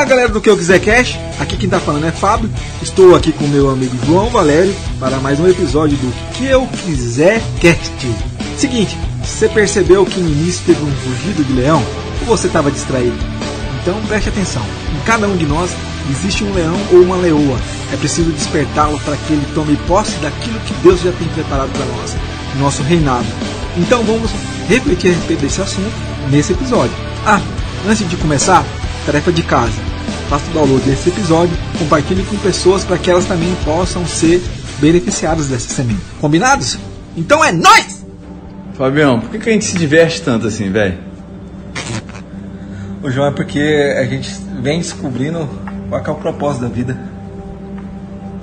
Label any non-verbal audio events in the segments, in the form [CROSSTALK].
Fala galera do que eu quiser cash, aqui quem tá falando é Fábio. Estou aqui com meu amigo João Valério para mais um episódio do que eu quiser cast. Seguinte, você percebeu que no início teve um rugido de leão ou você estava distraído? Então preste atenção. Em cada um de nós existe um leão ou uma leoa. É preciso despertá-lo para que ele tome posse daquilo que Deus já tem preparado para nós, nosso reinado. Então vamos refletir a respeito desse assunto nesse episódio. Ah, antes de começar, tarefa de casa. Faça o download desse episódio, compartilhe com pessoas para que elas também possam ser beneficiadas dessa semente. Combinados? Então é nós! Fabião, por que, que a gente se diverte tanto assim, velho? O João é porque a gente vem descobrindo qual é, o propósito da vida.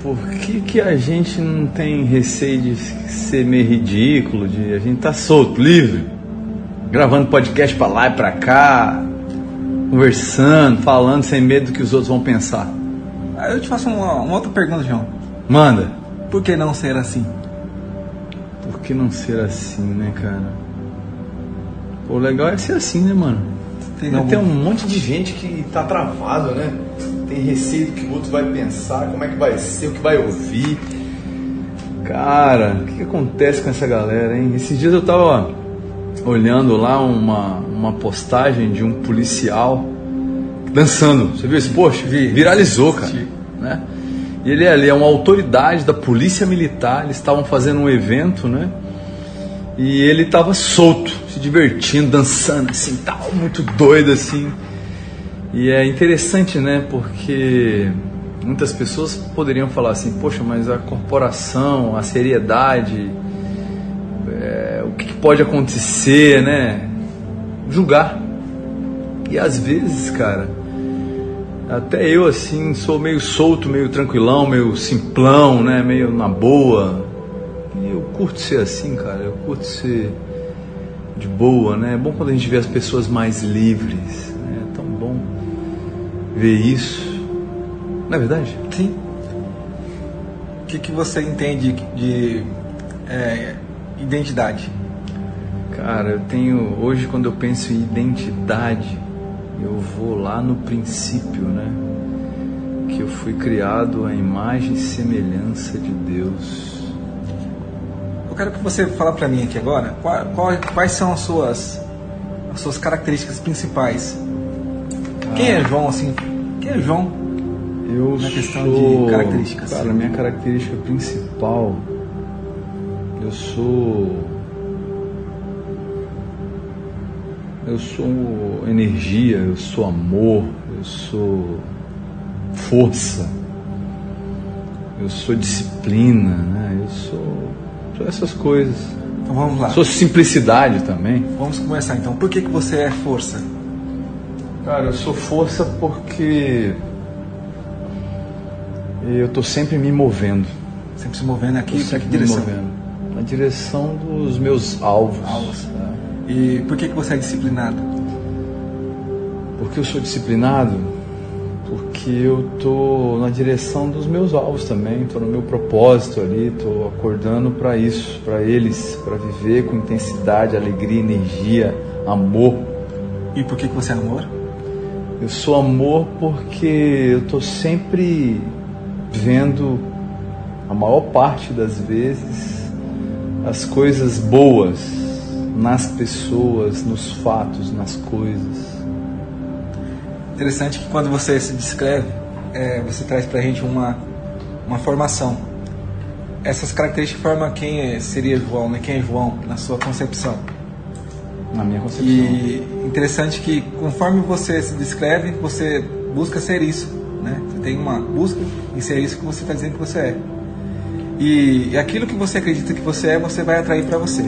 Por que, que a gente não tem receio de ser meio ridículo? De a gente tá solto, livre, gravando podcast para lá e para cá, conversando, falando sem medo do que os outros vão pensar. Aí eu te faço uma, uma outra pergunta, João. Manda. Por que não ser assim? Por que não ser assim, né, cara? O legal é ser assim, né, mano? Tem, algum... tem um monte de gente que tá travado, né? Tem receio do que o outro vai pensar, como é que vai ser, o que vai ouvir. Cara, o que, que acontece com essa galera, hein? Esses dias eu tava olhando lá uma, uma postagem de um policial dançando. Você viu esse post? Viralizou, cara. Né? E ele, ele é uma autoridade da polícia militar. Eles estavam fazendo um evento, né? E ele estava solto, se divertindo, dançando, assim, tal, muito doido, assim. E é interessante, né? Porque muitas pessoas poderiam falar assim: poxa, mas a corporação, a seriedade, é, pode acontecer, né? Julgar. E às vezes, cara, até eu assim sou meio solto, meio tranquilão, meio simplão, né? Meio na boa. E eu curto ser assim, cara. Eu curto ser de boa, né? É bom quando a gente vê as pessoas mais livres. Né? É tão bom ver isso. Não é verdade? Sim. O que, que você entende de é, identidade? Cara, eu tenho. Hoje, quando eu penso em identidade, eu vou lá no princípio, né? Que eu fui criado à imagem e semelhança de Deus. Eu quero que você fale para mim aqui agora qual, qual, quais são as suas, as suas características principais. Ah. Quem é João, assim? Quem é João? Eu na questão sou, de características. Cara, a minha característica principal, eu sou Eu sou energia, eu sou amor, eu sou força, eu sou disciplina, né? eu sou, sou essas coisas. Então vamos lá. Sou simplicidade também. Vamos começar então. Por que, que você é força? Cara, eu sou força porque eu estou sempre me movendo. Sempre se movendo aqui? Para que direção? Movendo. Na direção dos meus alvos. alvos. Tá? E por que, que você é disciplinado? Porque eu sou disciplinado? Porque eu estou na direção dos meus alvos também, estou no meu propósito ali, estou acordando para isso, para eles, para viver com intensidade, alegria, energia, amor. E por que, que você é amor? Eu sou amor porque eu estou sempre vendo, a maior parte das vezes, as coisas boas nas pessoas, nos fatos, nas coisas. Interessante que quando você se descreve, é, você traz para a gente uma, uma formação. Essas características formam quem é, seria João, né? quem é João na sua concepção. Na minha concepção. E interessante que conforme você se descreve, você busca ser isso. Né? Você tem uma busca em ser isso que você está dizendo que você é. E aquilo que você acredita que você é, você vai atrair para você.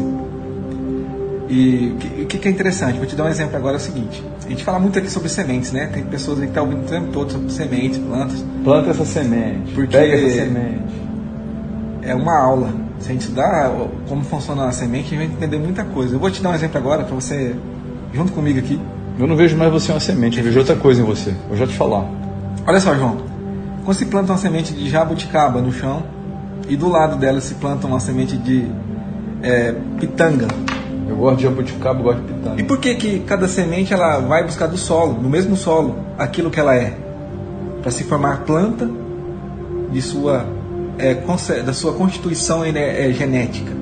E o que, que, é interessante? Vou te dar um exemplo agora, é o seguinte. A gente fala muito aqui sobre sementes, né? Tem pessoas que estão tá ouvindo o tempo todo sobre sementes, plantas. Planta essa semente, porque pega essa semente. É uma aula. Se a gente estudar como funciona a semente, a gente vai entender muita coisa. Eu vou te dar um exemplo agora para você, junto comigo aqui. Eu não vejo mais você uma semente, eu vejo outra coisa em você. Vou já te falar. Olha só, João. Quando se planta uma semente de jabuticaba no chão e do lado dela se planta uma semente de é, pitanga, eu gosto de jabuticaba, gosto de pitanga. E por que que cada semente ela vai buscar do solo, no mesmo solo, aquilo que ela é? para se formar planta de sua, é, da sua constituição é, é, genética.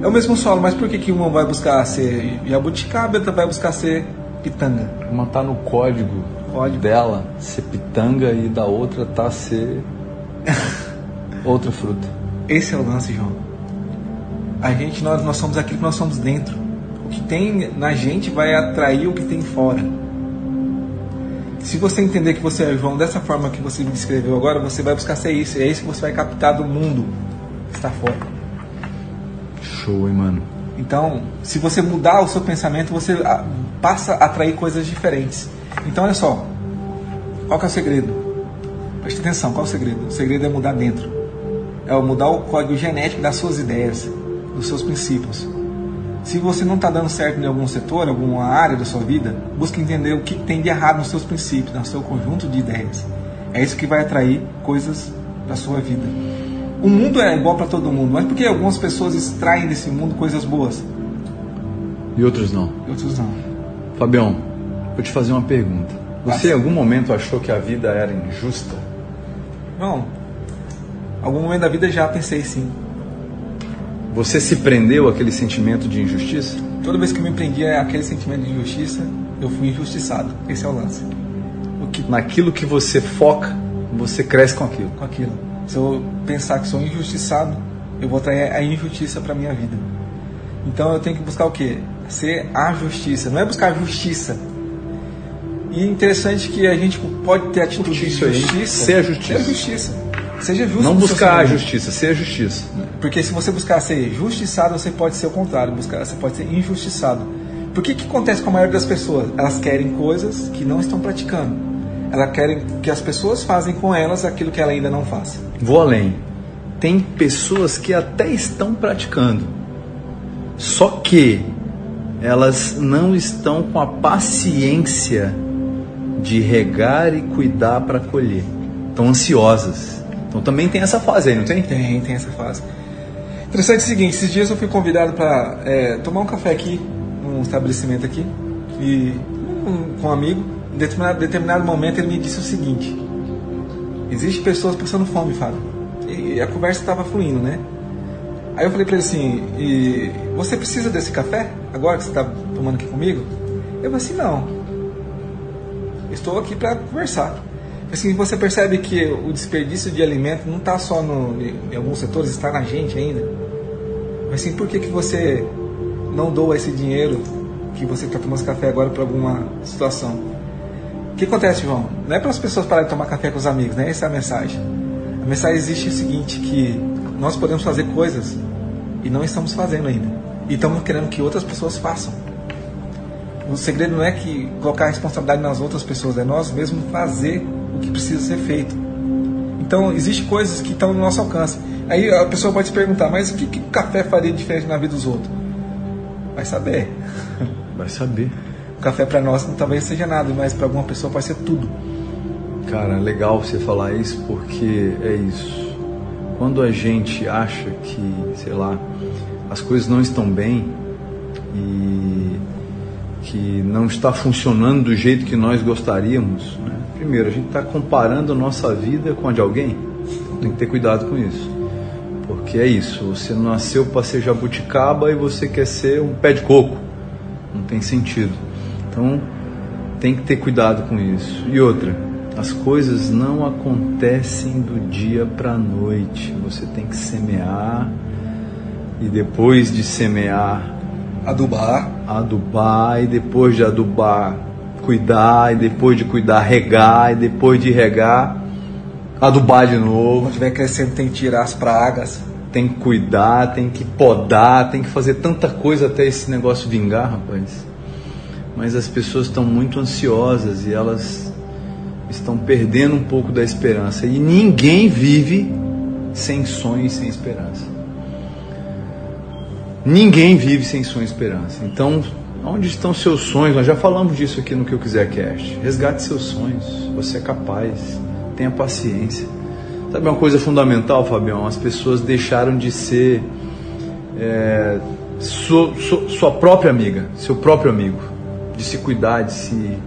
É o mesmo solo, mas por que, que uma vai buscar ser jabuticaba e outra vai buscar ser pitanga? Uma está no código, código dela ser pitanga e da outra tá ser [LAUGHS] outra fruta. Esse é o lance, João. A gente, nós, nós somos aquilo que nós somos dentro. O que tem na gente vai atrair o que tem fora. Se você entender que você é João dessa forma que você me descreveu agora, você vai buscar ser isso. É isso que você vai captar do mundo que está fora. Show, hein, mano? Então, se você mudar o seu pensamento, você ah, passa a atrair coisas diferentes. Então, olha só. Qual que é o segredo? Preste atenção, qual é o segredo? O segredo é mudar dentro. É mudar o código genético das suas ideias, dos seus princípios. Se você não está dando certo em algum setor, alguma área da sua vida, busque entender o que tem de errado nos seus princípios, no seu conjunto de ideias. É isso que vai atrair coisas para sua vida. O mundo é igual para todo mundo, mas por que algumas pessoas extraem desse mundo coisas boas? E outros não. E outros não. Fabião, vou te fazer uma pergunta. Você em algum momento achou que a vida era injusta? Não. Algum momento da vida já pensei sim. Você se prendeu àquele sentimento de injustiça? Toda vez que eu me prendia àquele sentimento de injustiça, eu fui injustiçado. Esse é o lance. O que... Naquilo que você foca, você cresce com aquilo. Com aquilo. Se eu pensar que sou injustiçado, eu vou trazer a injustiça para minha vida. Então eu tenho que buscar o quê? Ser a justiça. Não é buscar justiça. E interessante que a gente pode ter atitude de justiça. Ser a justiça. Ser a justiça. Seja justo. Não buscar a justiça, seja justiça. Porque se você buscar ser justiçado, você pode ser o contrário, buscar, você pode ser injustiçado. Por que que acontece com a maioria das pessoas? Elas querem coisas que não estão praticando. Elas querem que as pessoas fazem com elas aquilo que ela ainda não faz. Vou além. Tem pessoas que até estão praticando. Só que elas não estão com a paciência de regar e cuidar para colher. Estão ansiosas então também tem essa fase aí, não tem? Tem, tem essa fase. Interessante o seguinte, esses dias eu fui convidado para é, tomar um café aqui, num estabelecimento aqui, e um, com um amigo, em determinado, determinado momento ele me disse o seguinte, existe pessoas passando fome, Fábio. E a conversa estava fluindo, né? Aí eu falei para ele assim, e você precisa desse café agora que você está tomando aqui comigo? Eu falei assim, não. Estou aqui para conversar. Assim, você percebe que o desperdício de alimento não está só no, em alguns setores, está na gente ainda. Mas assim, por que, que você não doa esse dinheiro que você está tomando café agora para alguma situação? O que acontece, João? Não é para as pessoas pararem de tomar café com os amigos, né? Essa é a mensagem. A mensagem existe o seguinte, que nós podemos fazer coisas e não estamos fazendo ainda. E estamos querendo que outras pessoas façam. O segredo não é que colocar a responsabilidade nas outras pessoas, é nós mesmos fazer o que precisa ser feito. Então, existem coisas que estão no nosso alcance. Aí a pessoa pode se perguntar, mas o que, que café faria diferente na vida dos outros? Vai saber. [LAUGHS] Vai saber. O café para nós talvez seja nada, mas para alguma pessoa pode ser tudo. Cara, legal você falar isso porque é isso. Quando a gente acha que, sei lá, as coisas não estão bem e que não está funcionando do jeito que nós gostaríamos, né? Primeiro, a gente está comparando a nossa vida com a de alguém. Tem que ter cuidado com isso. Porque é isso, você nasceu para ser jabuticaba e você quer ser um pé de coco. Não tem sentido. Então, tem que ter cuidado com isso. E outra, as coisas não acontecem do dia para a noite. Você tem que semear e depois de semear, adubar, adubar e depois de adubar, cuidar, e depois de cuidar, regar, e depois de regar, adubar de novo. Quando estiver crescendo, tem que tirar as pragas. Tem que cuidar, tem que podar, tem que fazer tanta coisa até esse negócio vingar, rapaz. Mas as pessoas estão muito ansiosas e elas estão perdendo um pouco da esperança. E ninguém vive sem sonho e sem esperança. Ninguém vive sem sonho e esperança. Então, Onde estão seus sonhos? Nós já falamos disso aqui no Que Eu Quiser Cast. Resgate seus sonhos. Você é capaz. Tenha paciência. Sabe uma coisa fundamental, Fabião? As pessoas deixaram de ser é, sua, sua, própria amiga, seu próprio amigo. De se cuidar, de se.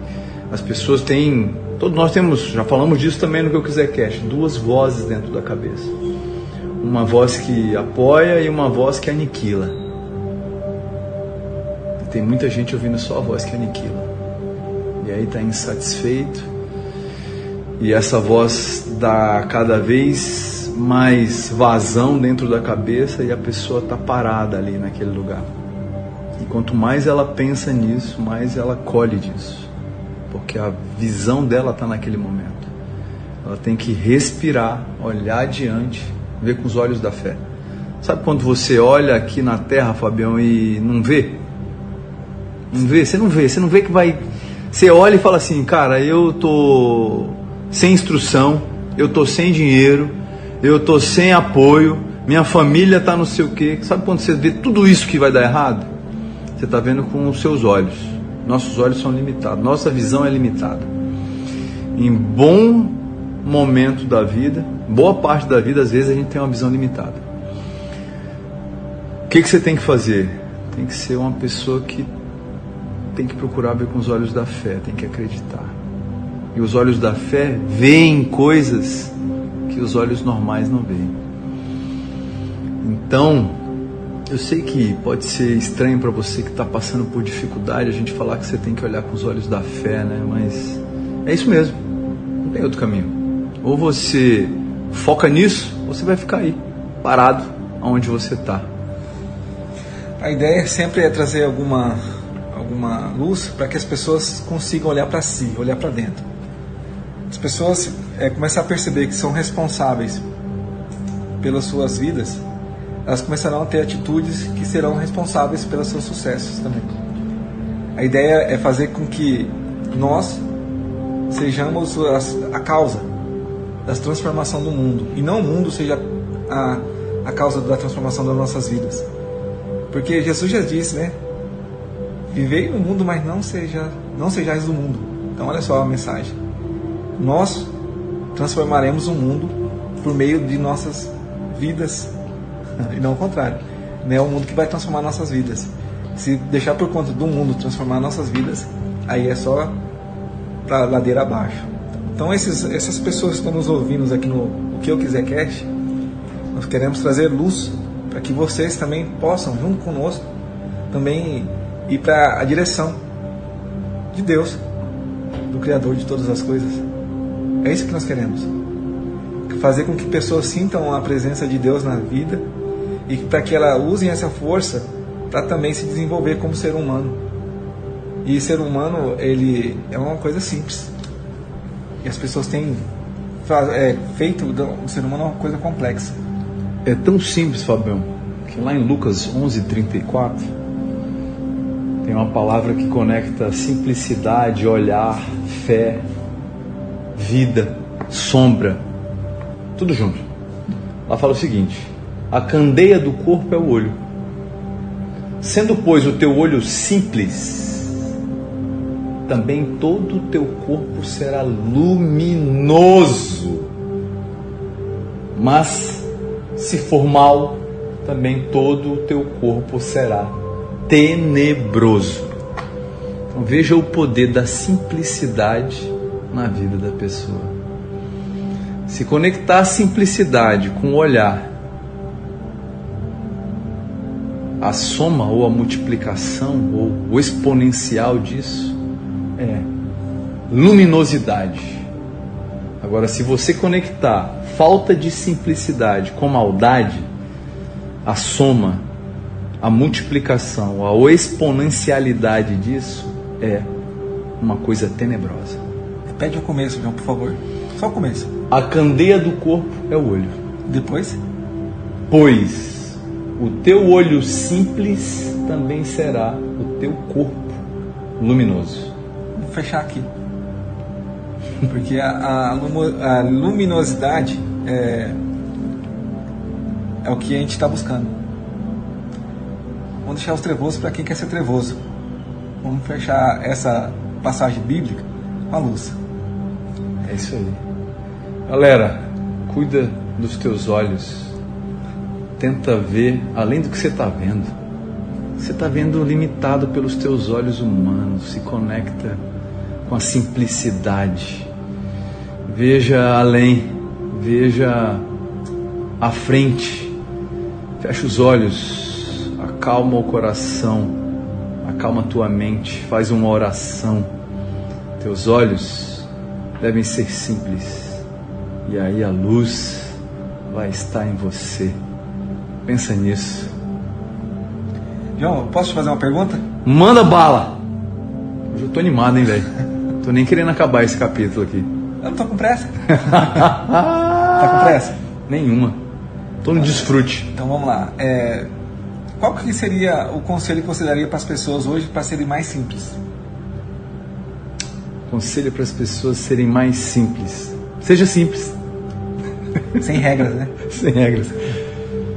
As pessoas têm Todos nós temos, já falamos disso também no que eu quiser cast, duas vozes dentro da cabeça. Uma voz que apoia e uma voz que aniquila. Tem muita gente ouvindo só a voz que aniquila. E aí está insatisfeito. E essa voz dá cada vez mais vazão dentro da cabeça e a pessoa está parada ali naquele lugar. E quanto mais ela pensa nisso, mais ela colhe disso porque a visão dela está naquele momento. Ela tem que respirar, olhar adiante, ver com os olhos da fé. Sabe quando você olha aqui na terra, Fabião, e não vê? Não vê, você não vê, você não vê que vai. Você olha e fala assim, cara, eu tô sem instrução, eu tô sem dinheiro, eu tô sem apoio, minha família tá não sei o quê. Sabe quando você vê tudo isso que vai dar errado? Você está vendo com os seus olhos. Nossos olhos são limitados, nossa visão é limitada. Em bom momento da vida, boa parte da vida, às vezes a gente tem uma visão limitada. O que, que você tem que fazer? Tem que ser uma pessoa que tem que procurar ver com os olhos da fé, tem que acreditar. E os olhos da fé veem coisas que os olhos normais não veem. Então, eu sei que pode ser estranho para você que está passando por dificuldade a gente falar que você tem que olhar com os olhos da fé, né? Mas é isso mesmo. Não tem outro caminho. Ou você foca nisso, ou você vai ficar aí, parado, onde você está. A ideia sempre é trazer alguma, alguma luz para que as pessoas consigam olhar para si, olhar para dentro. As pessoas é, começam a perceber que são responsáveis pelas suas vidas elas começarão a ter atitudes que serão responsáveis pelos seus sucessos também. A ideia é fazer com que nós sejamos a, causa da transformação do mundo e não o mundo seja a, a causa da transformação das nossas vidas. Porque Jesus já disse, né? Vivei no mundo, mas não seja não sejais do mundo. Então olha só a mensagem. Nós transformaremos o mundo por meio de nossas vidas [LAUGHS] e não o contrário. Né? É o mundo que vai transformar nossas vidas. Se deixar por conta do mundo transformar nossas vidas, aí é só para ladeira abaixo. Então esses, essas pessoas que estão nos ouvindo aqui no O Que Eu Quiser Cast, nós queremos trazer luz para que vocês também possam, junto conosco, também ir para a direção de Deus, do Criador de todas as coisas. É isso que nós queremos. Fazer com que pessoas sintam a presença de Deus na vida e para que ela use essa força para também se desenvolver como ser humano. E ser humano, ele é uma coisa simples. E as pessoas têm é, feito do ser humano uma coisa complexa. É tão simples, Fabião, que lá em Lucas 11:34 tem uma palavra que conecta simplicidade, olhar, fé, vida, sombra, tudo junto. Lá fala o seguinte: a candeia do corpo é o olho. Sendo, pois, o teu olho simples, também todo o teu corpo será luminoso. Mas, se for mal, também todo o teu corpo será tenebroso. Então, veja o poder da simplicidade na vida da pessoa. Se conectar a simplicidade com o olhar a soma ou a multiplicação ou o exponencial disso é luminosidade. Agora, se você conectar falta de simplicidade com maldade, a soma, a multiplicação, a exponencialidade disso é uma coisa tenebrosa. Repete o começo, João, por favor. Só o começo. A candeia do corpo é o olho. Depois? Pois o teu olho simples também será o teu corpo luminoso. Vou fechar aqui. Porque a, a, a luminosidade é, é o que a gente está buscando. Vamos deixar os trevosos para quem quer ser trevoso. Vamos fechar essa passagem bíblica com a luz. É isso aí. Galera, cuida dos teus olhos tenta ver além do que você está vendo. Você está vendo limitado pelos teus olhos humanos, se conecta com a simplicidade. Veja além, veja à frente. Fecha os olhos, acalma o coração, acalma tua mente, faz uma oração. Teus olhos devem ser simples, e aí a luz vai estar em você. Pensa nisso. João, posso te fazer uma pergunta? Manda bala! Hoje eu tô animado, hein, velho? Tô nem querendo acabar esse capítulo aqui. Eu não tô com pressa. [LAUGHS] tá com pressa? Nenhuma. Tô no desfrute. Então vamos lá. É, qual que seria o conselho que você daria para as pessoas hoje para serem mais simples? Conselho para as pessoas serem mais simples. Seja simples. [LAUGHS] Sem regras, né? [LAUGHS] Sem regras.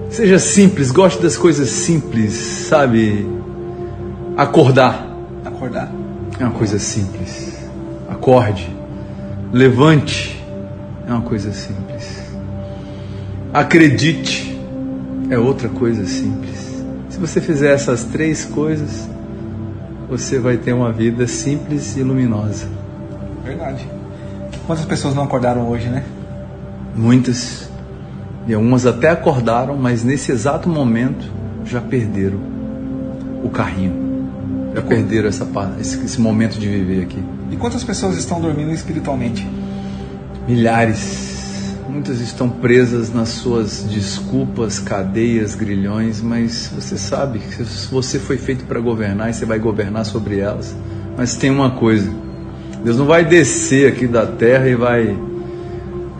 Seja simples, goste das coisas simples, sabe? Acordar. Acordar. É uma coisa simples. Acorde. Levante. É uma coisa simples. Acredite. É outra coisa simples. Se você fizer essas três coisas, você vai ter uma vida simples e luminosa. Verdade. Quantas pessoas não acordaram hoje, né? Muitas. E algumas até acordaram, mas nesse exato momento já perderam o carrinho. Já perderam essa, esse, esse momento de viver aqui. E quantas pessoas estão dormindo espiritualmente? Milhares. Muitas estão presas nas suas desculpas, cadeias, grilhões, mas você sabe que você foi feito para governar e você vai governar sobre elas. Mas tem uma coisa: Deus não vai descer aqui da terra e vai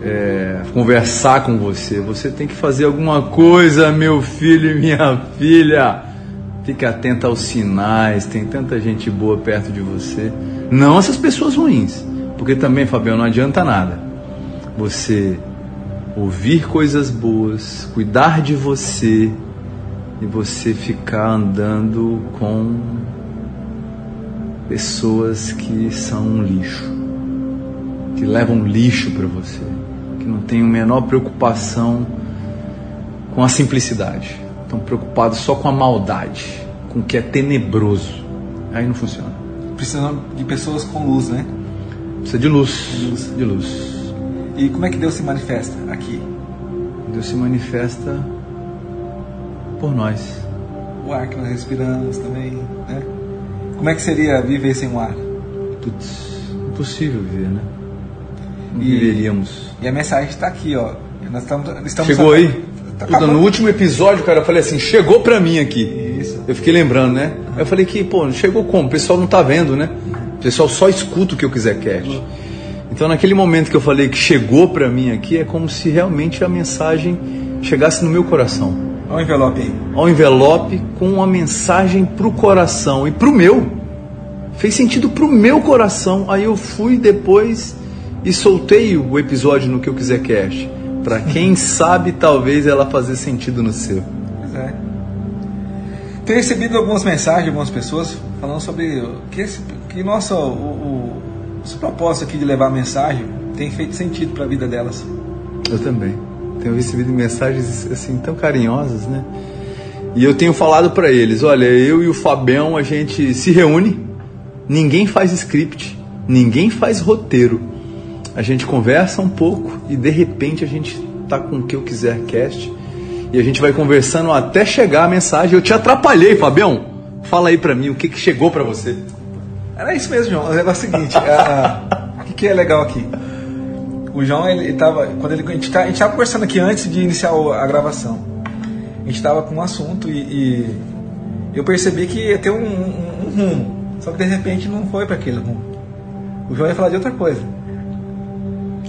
é, conversar com você. Você tem que fazer alguma coisa, meu filho e minha filha. Fique atento aos sinais, tem tanta gente boa perto de você. Não essas pessoas ruins, porque também, Fabiano, não adianta nada. Você ouvir coisas boas, cuidar de você e você ficar andando com pessoas que são um lixo, que levam lixo para você que não têm a menor preocupação com a simplicidade. Estão preocupados só com a maldade, com o que é tenebroso. Aí não funciona. Precisam de pessoas com luz, né? Precisa de luz. De luz. De luz. E como é que Deus se manifesta aqui? Deus se manifesta por nós. O ar que nós respiramos também, né? Como é que seria viver sem o ar? Putz, impossível viver, né? Não e, viveríamos. E a mensagem está aqui, ó. Nós estamos, estamos Chegou aí? Tá Puta, no último episódio, cara, eu falei assim, chegou pra mim aqui. Isso. Eu fiquei lembrando, né? Uhum. Eu falei que, pô, chegou como? O pessoal não tá vendo, né? O pessoal só escuta o que eu quiser cast. Uhum. Então, naquele momento que eu falei que chegou pra mim aqui, é como se realmente a mensagem chegasse no meu coração. Olha o envelope aí. Olha o envelope com uma mensagem pro coração e pro meu. Fez sentido pro meu coração. Aí eu fui depois e soltei o episódio no que eu quiser cast. Para quem [LAUGHS] sabe, talvez ela fazer sentido no seu. Pois é. Tenho recebido algumas mensagens de algumas pessoas falando sobre que, esse, que nossa, o, o, o propósito aqui de levar a mensagem tem feito sentido para a vida delas. Eu também. Tenho recebido mensagens assim tão carinhosas, né? E eu tenho falado para eles, olha, eu e o Fabião a gente se reúne, ninguém faz script, ninguém faz roteiro a gente conversa um pouco e de repente a gente tá com o que eu quiser cast e a gente vai conversando até chegar a mensagem. Eu te atrapalhei, Fabião. Fala aí pra mim o que, que chegou pra você. Era isso mesmo, João. É o seguinte, o que, que é legal aqui? O João, ele tava. Quando ele, a, gente tá, a gente tava conversando aqui antes de iniciar a gravação. A gente tava com um assunto e, e eu percebi que ia ter um, um, um rumo. Só que de repente não foi para aquele rumo. O João ia falar de outra coisa.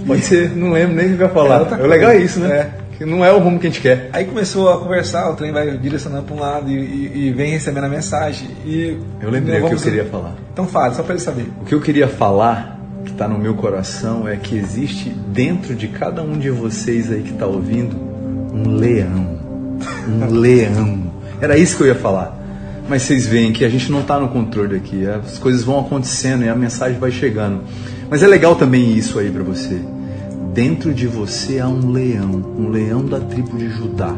Pode ser, não lembro nem o que vai falar. É, o legal é isso, né? É. Que não é o rumo que a gente quer. Aí começou a conversar, o trem vai direcionando para um lado e, e, e, vem recebendo a mensagem. E eu lembrei o que eu queria falar. Então fale, só para ele saber. O que eu queria falar, que está no meu coração, é que existe dentro de cada um de vocês aí que está ouvindo um leão. Um [LAUGHS] leão. Era isso que eu ia falar. Mas vocês veem que a gente não está no controle aqui. As coisas vão acontecendo e a mensagem vai chegando. Mas é legal também isso aí para você. Dentro de você há um leão, um leão da tribo de Judá.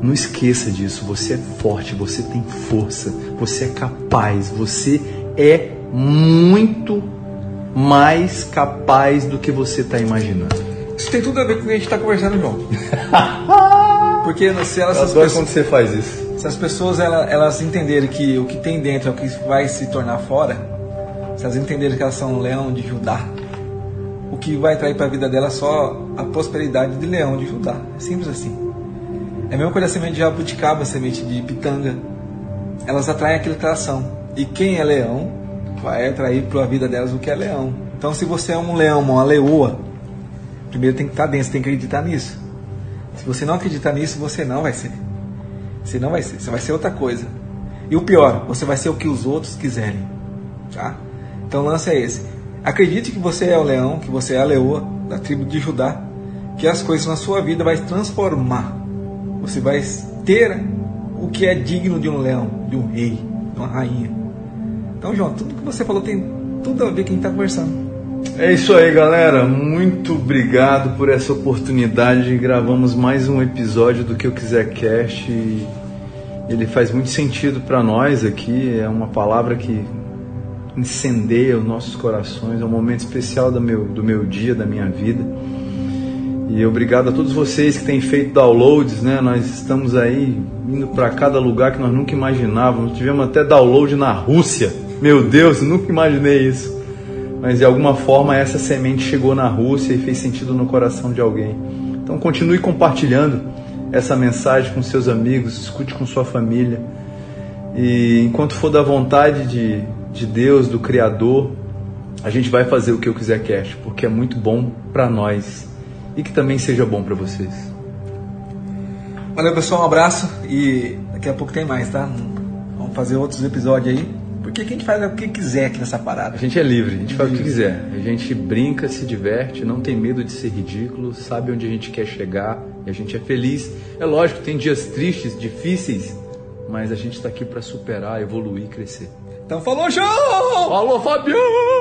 Não esqueça disso. Você é forte, você tem força, você é capaz, você é muito mais capaz do que você está imaginando. Isso tem tudo a ver com o que a gente está conversando, João. [LAUGHS] Porque se elas. Eu pessoas, quando você faz isso. Se as pessoas elas, elas entenderem que o que tem dentro é o que vai se tornar fora, se elas entenderem que elas são um leão de Judá, que vai trair para a vida delas só a prosperidade de leão de Judá. É simples assim. É a mesma coisa a semente de jabuticaba, a semente de pitanga. Elas atraem elas são. E quem é leão vai atrair para a vida delas o que é leão. Então, se você é um leão, uma leoa, primeiro tem que estar dentro, tem que acreditar nisso. Se você não acreditar nisso, você não vai ser. Você não vai ser, você vai ser outra coisa. E o pior, você vai ser o que os outros quiserem. Tá? Então o lance é esse. Acredite que você é o leão, que você é a leoa da tribo de Judá, que as coisas na sua vida vai transformar. Você vai ter o que é digno de um leão, de um rei, de uma rainha. Então, João, tudo que você falou tem tudo a ver com quem está conversando. É isso aí, galera. Muito obrigado por essa oportunidade. Gravamos mais um episódio do que eu quiser cast. Ele faz muito sentido para nós aqui. É uma palavra que incendeia os nossos corações. É um momento especial do meu, do meu dia, da minha vida. E obrigado a todos vocês que têm feito downloads, né? Nós estamos aí indo para cada lugar que nós nunca imaginávamos. Tivemos até download na Rússia. Meu Deus, nunca imaginei isso. Mas de alguma forma essa semente chegou na Rússia e fez sentido no coração de alguém. Então continue compartilhando essa mensagem com seus amigos, escute com sua família. E enquanto for da vontade de, de Deus, do Criador, a gente vai fazer o que eu quiser cast, porque é muito bom para nós e que também seja bom para vocês. Valeu, pessoal, um abraço e daqui a pouco tem mais, tá? Vamos fazer outros episódios aí. Porque a gente faz o que quiser aqui nessa parada. A gente é livre, a gente faz o que quiser. A gente brinca, se diverte, não tem medo de ser ridículo, sabe onde a gente quer chegar e a gente é feliz. É lógico, tem dias tristes, difíceis, mas a gente está aqui para superar, evoluir, crescer. Então falou, João! Falou, Fabião!